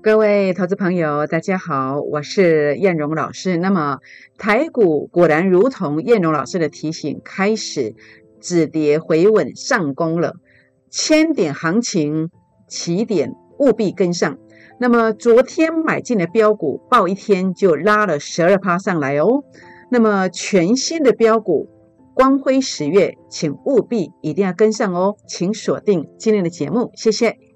各位投资朋友，大家好，我是燕荣老师。那么台股果然如同燕荣老师的提醒，开始止跌回稳上攻了。千点行情起点务必跟上。那么昨天买进的标股，报一天就拉了十二趴上来哦。那么全新的标股光辉十月，请务必一定要跟上哦，请锁定今天的节目，谢谢。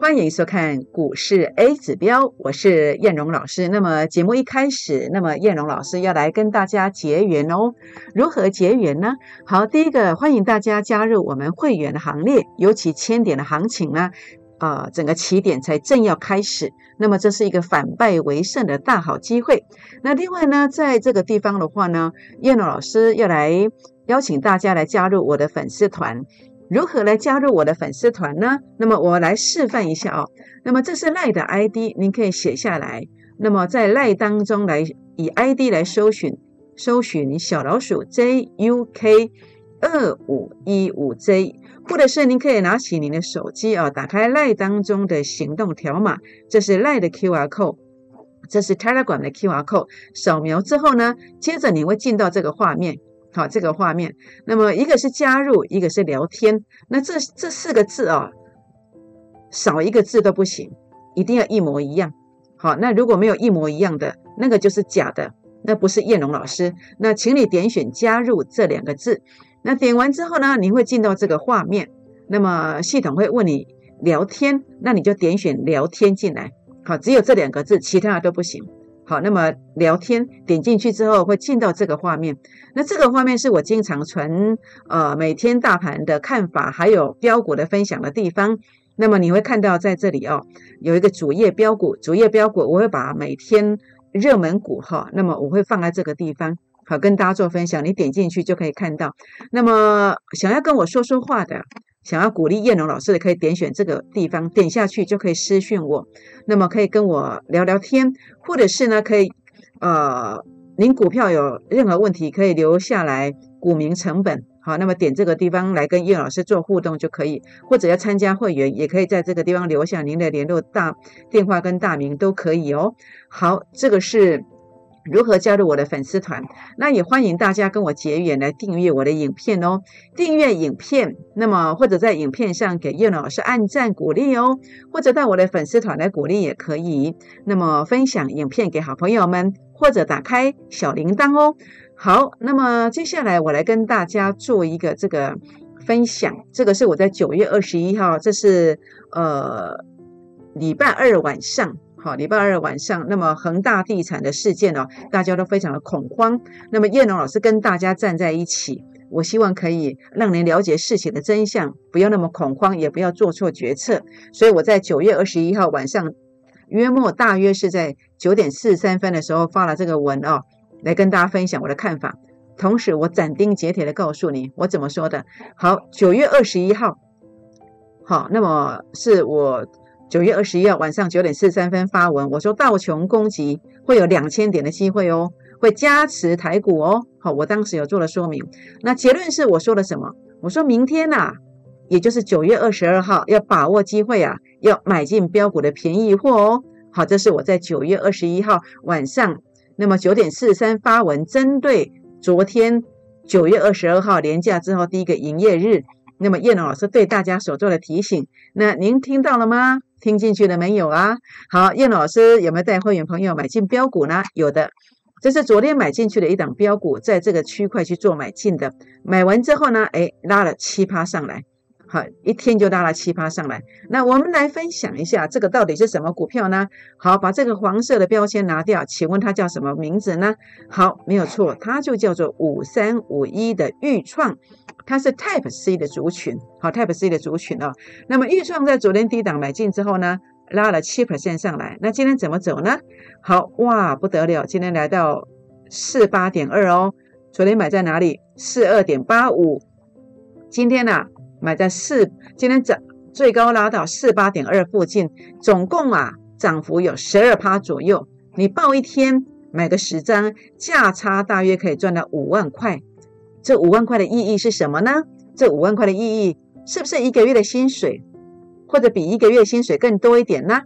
欢迎收看股市 A 指标，我是燕荣老师。那么节目一开始，那么燕荣老师要来跟大家结缘哦。如何结缘呢？好，第一个欢迎大家加入我们会员的行列，尤其千点的行情呢，啊，整个起点才正要开始，那么这是一个反败为胜的大好机会。那另外呢，在这个地方的话呢，燕荣老师要来邀请大家来加入我的粉丝团。如何来加入我的粉丝团呢？那么我来示范一下哦。那么这是赖的 ID，您可以写下来。那么在赖当中来以 ID 来搜寻，搜寻小老鼠 JUK 二五一五 J，或者是您可以拿起您的手机啊，打开赖当中的行动条码，这是赖的 QR code，这是 Telegram 的 QR code，扫描之后呢，接着你会进到这个画面。好，这个画面，那么一个是加入，一个是聊天。那这这四个字啊，少一个字都不行，一定要一模一样。好，那如果没有一模一样的，那个就是假的，那不是燕龙老师。那请你点选加入这两个字。那点完之后呢，你会进到这个画面，那么系统会问你聊天，那你就点选聊天进来。好，只有这两个字，其他的都不行。好，那么聊天点进去之后会进到这个画面，那这个画面是我经常传呃每天大盘的看法，还有标股的分享的地方。那么你会看到在这里哦，有一个主页标股，主页标股我会把每天热门股哈，那么我会放在这个地方，好跟大家做分享。你点进去就可以看到。那么想要跟我说说话的。想要鼓励叶龙老师的，可以点选这个地方，点下去就可以私讯我。那么可以跟我聊聊天，或者是呢，可以呃，您股票有任何问题，可以留下来股民成本。好，那么点这个地方来跟叶老师做互动就可以，或者要参加会员，也可以在这个地方留下您的联络大电话跟大名都可以哦。好，这个是。如何加入我的粉丝团？那也欢迎大家跟我结缘来订阅我的影片哦。订阅影片，那么或者在影片上给叶老师按赞鼓励哦，或者到我的粉丝团来鼓励也可以。那么分享影片给好朋友们，或者打开小铃铛哦。好，那么接下来我来跟大家做一个这个分享。这个是我在九月二十一号，这是呃礼拜二晚上。好，礼拜二晚上，那么恒大地产的事件哦，大家都非常的恐慌。那么叶龙老师跟大家站在一起，我希望可以让您了解事情的真相，不要那么恐慌，也不要做错决策。所以我在九月二十一号晚上，约莫大约是在九点四十三分的时候发了这个文哦，来跟大家分享我的看法。同时，我斩钉截铁的告诉你，我怎么说的。好，九月二十一号，好，那么是我。九月二十一号晚上九点四十三分发文，我说道琼攻击会有两千点的机会哦，会加持台股哦。好，我当时有做了说明。那结论是我说了什么？我说明天呐，也就是九月二十二号，要把握机会啊，要买进标股的便宜货哦。好，这是我在九月二十一号晚上，那么九点四十三发文，针对昨天九月二十二号连假之后第一个营业日，那么燕老师对大家所做的提醒，那您听到了吗？听进去了没有啊？好，燕老师有没有带会员朋友买进标股呢？有的，这是昨天买进去的一档标股，在这个区块去做买进的。买完之后呢，哎，拉了七趴上来，好，一天就拉了七八上来。那我们来分享一下，这个到底是什么股票呢？好，把这个黄色的标签拿掉，请问它叫什么名字呢？好，没有错，它就叫做五三五一的豫创。它是 Type C 的族群，好，Type C 的族群哦。那么预创在昨天低档买进之后呢，拉了七 percent 上来。那今天怎么走呢？好哇，不得了，今天来到四八点二哦。昨天买在哪里？四二点八五。今天呢，买在四，今天涨最高拉到四八点二附近，总共啊涨幅有十二趴左右。你报一天买个十张，价差大约可以赚到五万块。这五万块的意义是什么呢？这五万块的意义是不是一个月的薪水，或者比一个月薪水更多一点呢？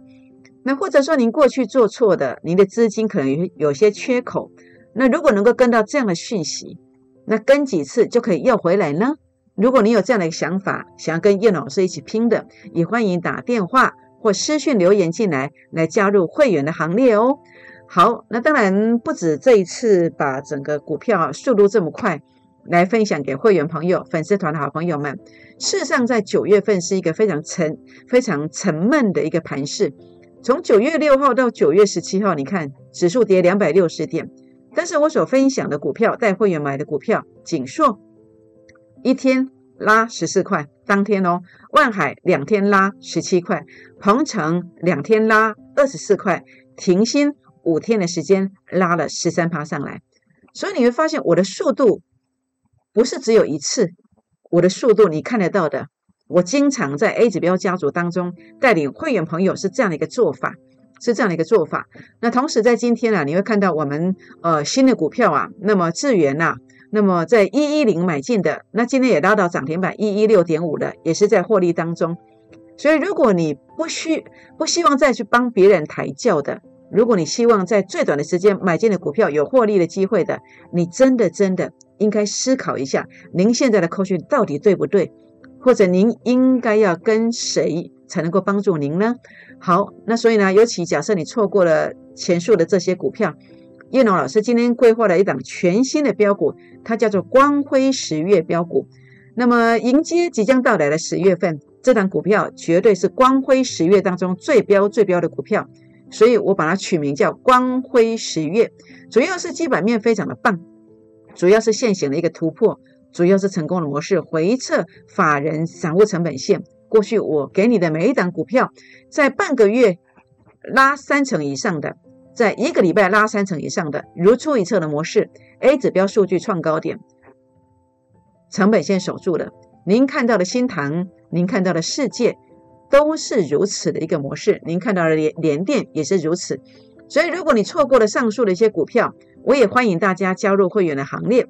那或者说您过去做错的，您的资金可能有有些缺口。那如果能够跟到这样的讯息，那跟几次就可以要回来呢？如果你有这样的一个想法，想要跟叶老师一起拼的，也欢迎打电话或私讯留言进来，来加入会员的行列哦。好，那当然不止这一次把整个股票速度这么快来分享给会员朋友、粉丝团的好朋友们。事实上，在九月份是一个非常沉、非常沉闷的一个盘势。从九月六号到九月十七号，你看指数跌两百六十点，但是我所分享的股票，带会员买的股票，锦硕一天拉十四块，当天哦；万海两天拉十七块，鹏程两天拉二十四块，停薪。五天的时间拉了十三趴上来，所以你会发现我的速度不是只有一次，我的速度你看得到的。我经常在 A 指标家族当中带领会员朋友是这样的一个做法，是这样的一个做法。那同时在今天啊，你会看到我们呃新的股票啊，那么智源呐，那么在一一零买进的，那今天也拉到涨停板一一六点五了，也是在获利当中。所以如果你不需不希望再去帮别人抬轿的。如果你希望在最短的时间买进的股票有获利的机会的，你真的真的应该思考一下，您现在的扣讯到底对不对？或者您应该要跟谁才能够帮助您呢？好，那所以呢，尤其假设你错过了前述的这些股票，叶龙老师今天规划了一档全新的标股，它叫做光辉十月标股。那么迎接即将到来的十月份，这档股票绝对是光辉十月当中最标最标的股票。所以我把它取名叫光辉十月，主要是基本面非常的棒，主要是现行的一个突破，主要是成功的模式回撤法人散户成本线。过去我给你的每一档股票，在半个月拉三成以上的，在一个礼拜拉三成以上的，如出一辙的模式，A 指标数据创高点，成本线守住了。您看到的新塘，您看到的世界。都是如此的一个模式，您看到的联联电也是如此。所以，如果你错过了上述的一些股票，我也欢迎大家加入会员的行列。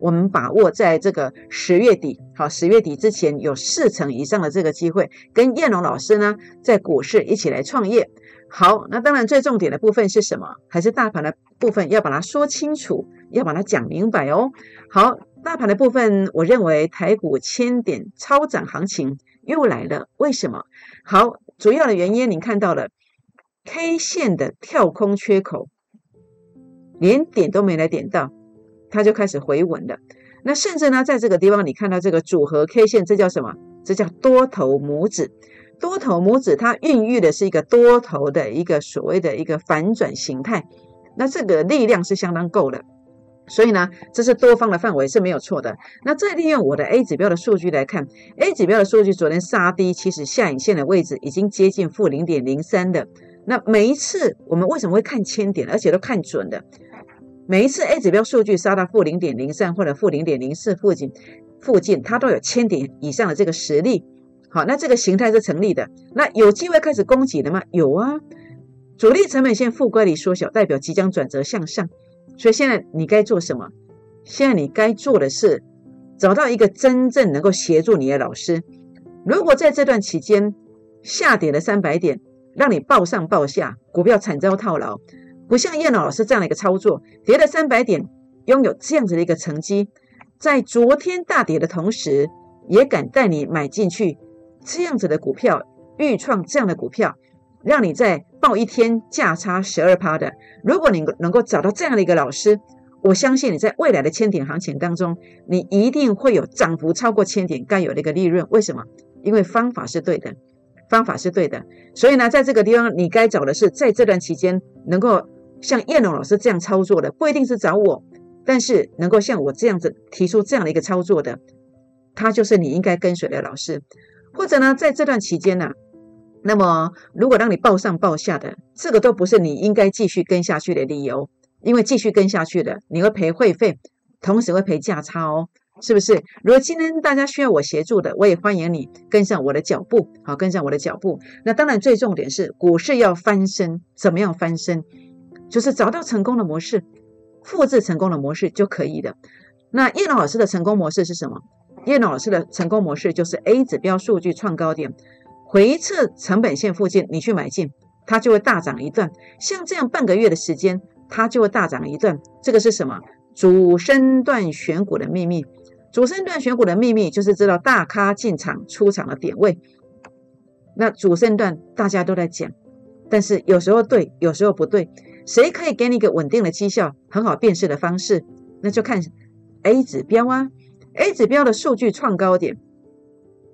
我们把握在这个十月底，好，十月底之前有四成以上的这个机会，跟燕龙老师呢在股市一起来创业。好，那当然最重点的部分是什么？还是大盘的部分要把它说清楚，要把它讲明白哦。好，大盘的部分，我认为台股千点超涨行情。又来了，为什么？好，主要的原因你看到了 K 线的跳空缺口，连点都没来点到，它就开始回稳了。那甚至呢，在这个地方你看到这个组合 K 线，这叫什么？这叫多头拇指。多头拇指它孕育的是一个多头的一个所谓的一个反转形态，那这个力量是相当够的。所以呢，这是多方的范围是没有错的。那再利用我的 A 指标的数据来看，A 指标的数据昨天杀低，其实下影线的位置已经接近负零点零三的。那每一次我们为什么会看千点，而且都看准的？每一次 A 指标数据杀到负零点零三或者负零点零四附近，附近它都有千点以上的这个实力。好，那这个形态是成立的。那有机会开始攻击的吗？有啊，主力成本线负乖离缩小，代表即将转折向上。所以现在你该做什么？现在你该做的是找到一个真正能够协助你的老师。如果在这段期间下跌了三百点，让你暴上暴下，股票惨遭套牢，不像叶老师这样的一个操作，跌了三百点，拥有这样子的一个成绩，在昨天大跌的同时，也敢带你买进去这样子的股票，预创这样的股票。让你在报一天价差十二趴的，如果你能够找到这样的一个老师，我相信你在未来的千点行情当中，你一定会有涨幅超过千点该有的一个利润。为什么？因为方法是对的，方法是对的。所以呢，在这个地方，你该找的是在这段期间能够像燕龙老师这样操作的，不一定是找我，但是能够像我这样子提出这样的一个操作的，他就是你应该跟随的老师。或者呢，在这段期间呢？那么，如果让你报上报下的，这个都不是你应该继续跟下去的理由，因为继续跟下去的，你会赔会费，同时会赔价差哦。是不是？如果今天大家需要我协助的，我也欢迎你跟上我的脚步，好，跟上我的脚步。那当然，最重点是股市要翻身，怎么样翻身？就是找到成功的模式，复制成功的模式就可以了。那叶老师的成功模式是什么？叶老师的成功模式就是 A 指标数据创高点，回撤成本线附近，你去买进，它就会大涨一段。像这样半个月的时间，它就会大涨一段。这个是什么？主升段选股的秘密。主升段选股的秘密就是知道大咖进场出场的点位。那主升段大家都在讲，但是有时候对，有时候不对。谁可以给你一个稳定的绩效、很好辨识的方式？那就看 A 指标啊。A 指标的数据创高点，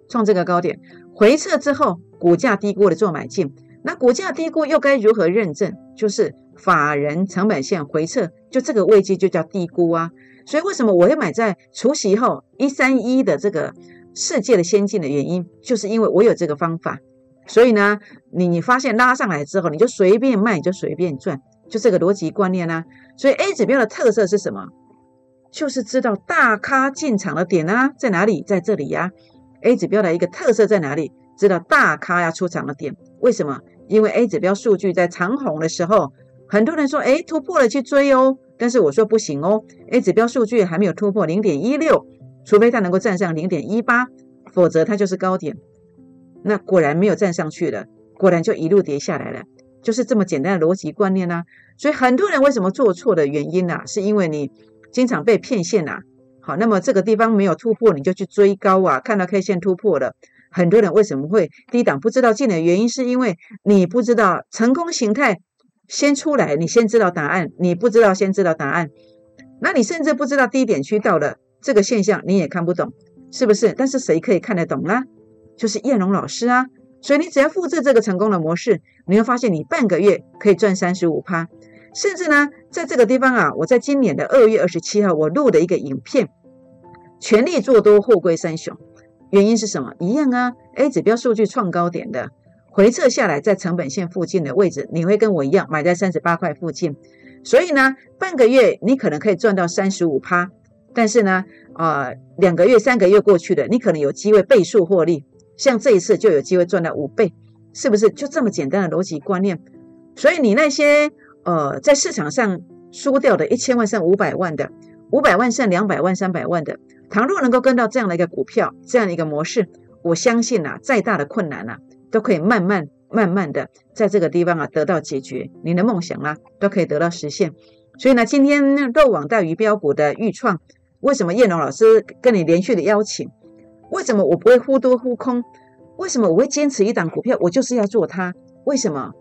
创这个高点回撤之后，股价低估的做买进。那股价低估又该如何认证？就是法人成本线回撤，就这个位置就叫低估啊。所以为什么我会买在除夕后一三一的这个世界的先进的原因，就是因为我有这个方法。所以呢，你你发现拉上来之后，你就随便卖，你就随便赚，就这个逻辑观念呢。所以 A 指标的特色是什么？就是知道大咖进场的点啊在哪里，在这里呀。A 指标的一个特色在哪里？知道大咖要出场的点，为什么？因为 A 指标数据在长红的时候，很多人说，哎，突破了去追哦。但是我说不行哦，A 指标数据还没有突破零点一六，除非它能够站上零点一八，否则它就是高点。那果然没有站上去了，果然就一路跌下来了，就是这么简单的逻辑观念呢。所以很多人为什么做错的原因呢？是因为你。经常被骗线呐，好，那么这个地方没有突破，你就去追高啊，看到 K 线突破了，很多人为什么会低档不知道进的原因，是因为你不知道成功形态先出来，你先知道答案，你不知道先知道答案，那你甚至不知道低点区到了这个现象，你也看不懂，是不是？但是谁可以看得懂呢？就是燕龙老师啊，所以你只要复制这个成功的模式，你会发现你半个月可以赚三十五趴。甚至呢，在这个地方啊，我在今年的二月二十七号，我录的一个影片，全力做多货柜三雄，原因是什么？一样啊，A 指标数据创高点的回撤下来，在成本线附近的位置，你会跟我一样买在三十八块附近，所以呢，半个月你可能可以赚到三十五趴，但是呢，啊，两个月、三个月过去了，你可能有机会倍数获利，像这一次就有机会赚到五倍，是不是？就这么简单的逻辑观念，所以你那些。呃，在市场上输掉的一千万剩五百万的，五百万剩两百万、三百万的，倘若能够跟到这样的一个股票，这样的一个模式，我相信呐，再大的困难呐，都可以慢慢、慢慢的在这个地方啊得到解决，你的梦想啊都可以得到实现。所以呢，今天肉网大鱼标股的预创，为什么叶龙老师跟你连续的邀请？为什么我不会忽多忽空？为什么我会坚持一档股票？我就是要做它。为什么？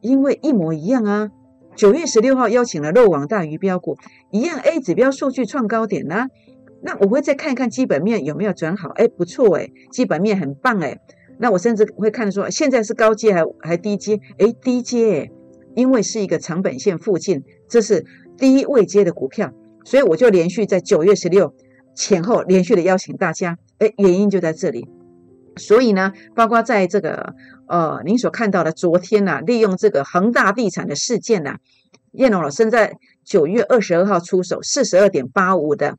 因为一模一样啊。九月十六号邀请了肉网大鱼标股，一样 A 指标数据创高点呢。那我会再看一看基本面有没有转好，哎，不错哎，基本面很棒哎。那我甚至会看说，现在是高阶还还低阶？哎，低阶，因为是一个成本线附近，这是低位阶的股票，所以我就连续在九月十六前后连续的邀请大家，哎，原因就在这里。所以呢，包括在这个呃，您所看到的昨天呢，利用这个恒大地产的事件呢，叶龙老师在九月二十二号出手四十二点八五的，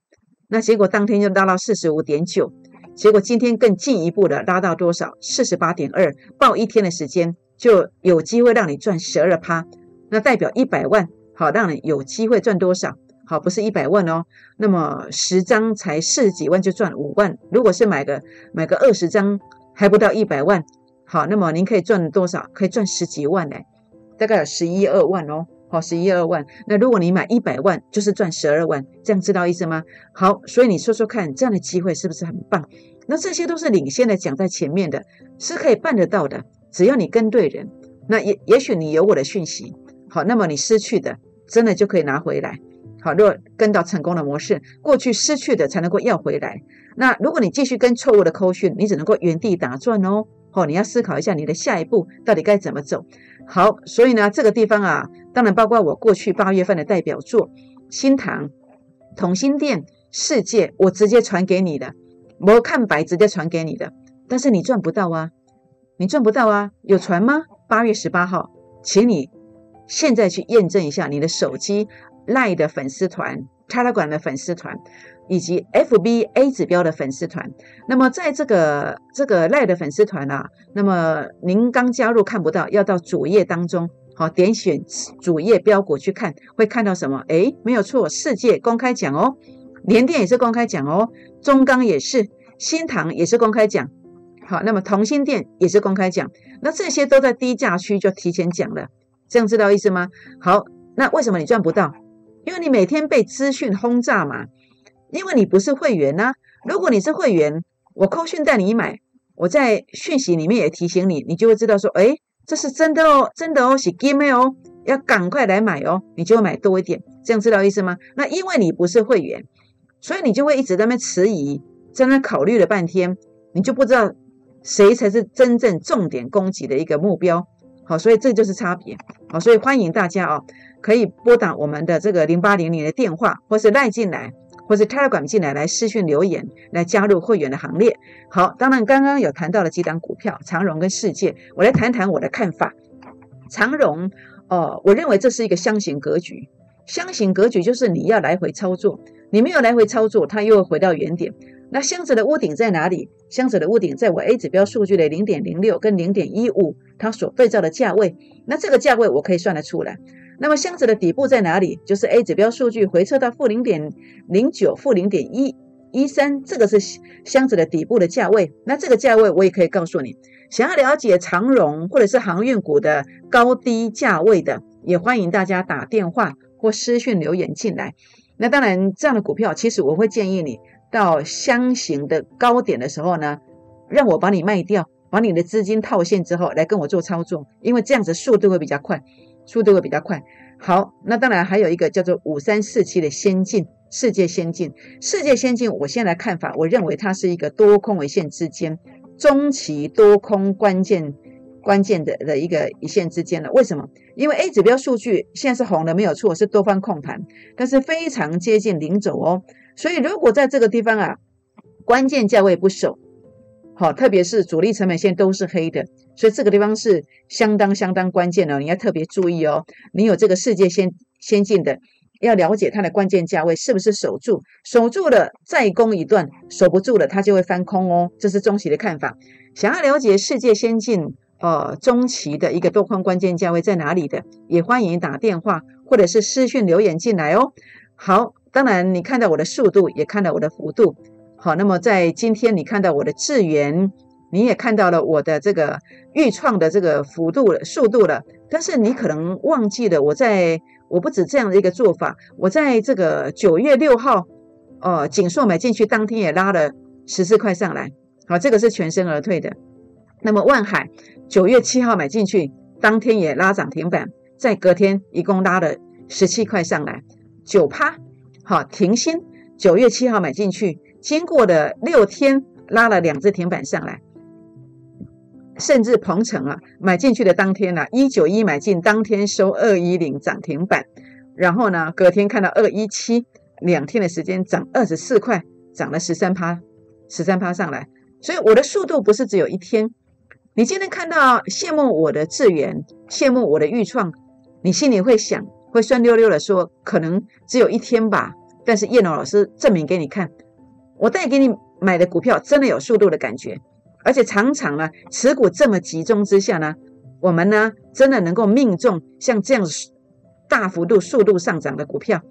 那结果当天就拉到四十五点九，结果今天更进一步的拉到多少？四十八点二，报一天的时间就有机会让你赚十二趴，那代表一百万，好，让你有机会赚多少？好，不是一百万哦，那么十张才四十几万就赚五万。如果是买个买个二十张，还不到一百万。好，那么您可以赚多少？可以赚十几万呢，大概有十一二万哦。好，十一二万。那如果你买一百万，就是赚十二万，这样知道意思吗？好，所以你说说看，这样的机会是不是很棒？那这些都是领先的讲在前面的，是可以办得到的。只要你跟对人，那也也许你有我的讯息，好，那么你失去的真的就可以拿回来。好，若跟到成功的模式，过去失去的才能够要回来。那如果你继续跟错误的扣讯，你只能够原地打转哦。哦，你要思考一下你的下一步到底该怎么走。好，所以呢，这个地方啊，当然包括我过去八月份的代表作新塘、同心店、世界，我直接传给你的，我看白直接传给你的，但是你赚不到啊，你赚不到啊，有传吗？八月十八号，请你现在去验证一下你的手机。赖的粉丝团他拉馆的粉丝团，以及 FB A 指标的粉丝团。那么在这个这个赖的粉丝团啊，那么您刚加入看不到，要到主页当中，好点选主页标股去看，会看到什么？诶，没有错，世界公开讲哦，联电也是公开讲哦，中钢也是，新唐也是公开讲。好，那么同心店也是公开讲，那这些都在低价区就提前讲了，这样知道意思吗？好，那为什么你赚不到？因为你每天被资讯轰炸嘛，因为你不是会员呐。如果你是会员，我扣讯带你买，我在讯息里面也提醒你，你就会知道说，哎，这是真的哦，真的哦，是 game 哦，要赶快来买哦，你就会买多一点，这样知道意思吗？那因为你不是会员，所以你就会一直在那迟疑，在那考虑了半天，你就不知道。谁才是真正重点攻击的一个目标？好，所以这就是差别。好，所以欢迎大家啊，可以拨打我们的这个零八零零的电话，或是赖进来，或是 Telegram 进来，来私讯留言，来加入会员的行列。好，当然刚刚有谈到了几档股票，长荣跟世界，我来谈谈我的看法。长荣，哦，我认为这是一个箱型格局。箱型格局就是你要来回操作，你没有来回操作，它又回到原点。那箱子的屋顶在哪里？箱子的屋顶在我 A 指标数据的零点零六跟零点一五，它所对照的价位。那这个价位我可以算得出来。那么箱子的底部在哪里？就是 A 指标数据回撤到负零点零九、负零点一一三，这个是箱子的底部的价位。那这个价位我也可以告诉你。想要了解长荣或者是航运股的高低价位的，也欢迎大家打电话或私讯留言进来。那当然，这样的股票其实我会建议你。到箱型的高点的时候呢，让我把你卖掉，把你的资金套现之后来跟我做操作，因为这样子速度会比较快，速度会比较快。好，那当然还有一个叫做五三四七的先进世界先进世界先进，我先来看法，我认为它是一个多空为线之间中期多空关键关键的的一个一线之间了。为什么？因为 A 指标数据现在是红的没有错，是多方控盘，但是非常接近零轴哦。所以，如果在这个地方啊，关键价位不守，好，特别是主力成本线都是黑的，所以这个地方是相当相当关键的，你要特别注意哦。你有这个世界先先进的，要了解它的关键价位是不是守住，守住了再攻一段，守不住了它就会翻空哦。这是中期的看法。想要了解世界先进呃中期的一个多空关键价位在哪里的，也欢迎打电话或者是私讯留言进来哦。好。当然，你看到我的速度，也看到我的幅度。好，那么在今天你看到我的智源，你也看到了我的这个预创的这个幅度了、速度了。但是你可能忘记了，我在我不止这样的一个做法，我在这个九月六号，哦，锦硕买进去当天也拉了十四块上来。好，这个是全身而退的。那么万海九月七号买进去，当天也拉涨停板，在隔天一共拉了十七块上来，九趴。好，停薪，九月七号买进去，经过的六天拉了两只停板上来，甚至鹏程啊，买进去的当天呢，一九一买进，当天收二一零涨停板，然后呢，隔天看到二一七，两天的时间涨二十四块，涨了十三趴，十三趴上来，所以我的速度不是只有一天。你今天看到羡慕我的智源，羡慕我的预创，你心里会想。会酸溜溜的说，可能只有一天吧。但是叶龙老师证明给你看，我带给你买的股票真的有速度的感觉，而且常常呢，持股这么集中之下呢，我们呢真的能够命中像这样大幅度速度上涨的股票，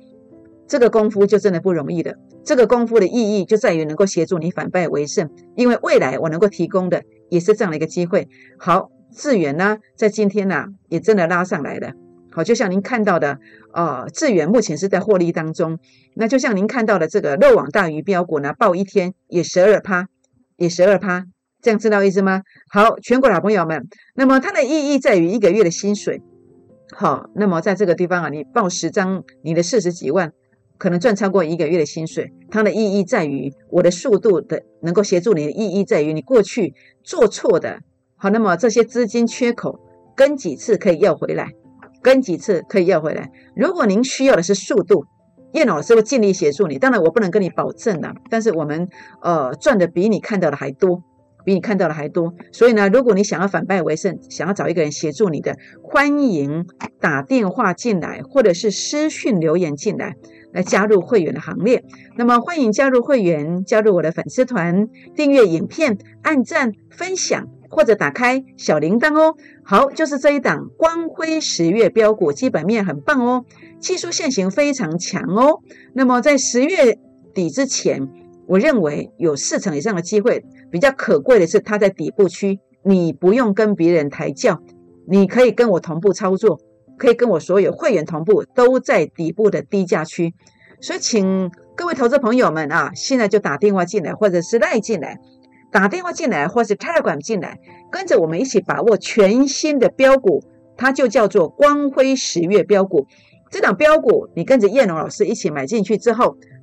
这个功夫就真的不容易的。这个功夫的意义就在于能够协助你反败为胜，因为未来我能够提供的也是这样的一个机会。好，智远呢，在今天呢也真的拉上来了。好，就像您看到的，呃，智远目前是在获利当中。那就像您看到的这个漏网大鱼标股呢，报一天也十二趴，也十二趴，这样知道意思吗？好，全国老朋友们，那么它的意义在于一个月的薪水。好，那么在这个地方啊，你报十张，你的四十几万可能赚超过一个月的薪水。它的意义在于我的速度的能够协助你的意义在于你过去做错的。好，那么这些资金缺口跟几次可以要回来。跟几次可以要回来。如果您需要的是速度，叶老师会尽力协助你。当然，我不能跟你保证的，但是我们呃赚的比你看到的还多，比你看到的还多。所以呢，如果你想要反败为胜，想要找一个人协助你的，欢迎打电话进来，或者是私讯留言进来。来加入会员的行列。那么欢迎加入会员，加入我的粉丝团，订阅影片，按赞分享。或者打开小铃铛哦。好，就是这一档光辉十月标股，基本面很棒哦，技术线型非常强哦。那么在十月底之前，我认为有四成以上的机会。比较可贵的是，它在底部区，你不用跟别人抬轿，你可以跟我同步操作，可以跟我所有会员同步，都在底部的低价区。所以，请各位投资朋友们啊，现在就打电话进来，或者是赖进来。打电话进来，或是 Telegram 进来，跟着我们一起把握全新的标股，它就叫做光辉十月标股。这档标股，你跟着叶龙老师一起买进去之后，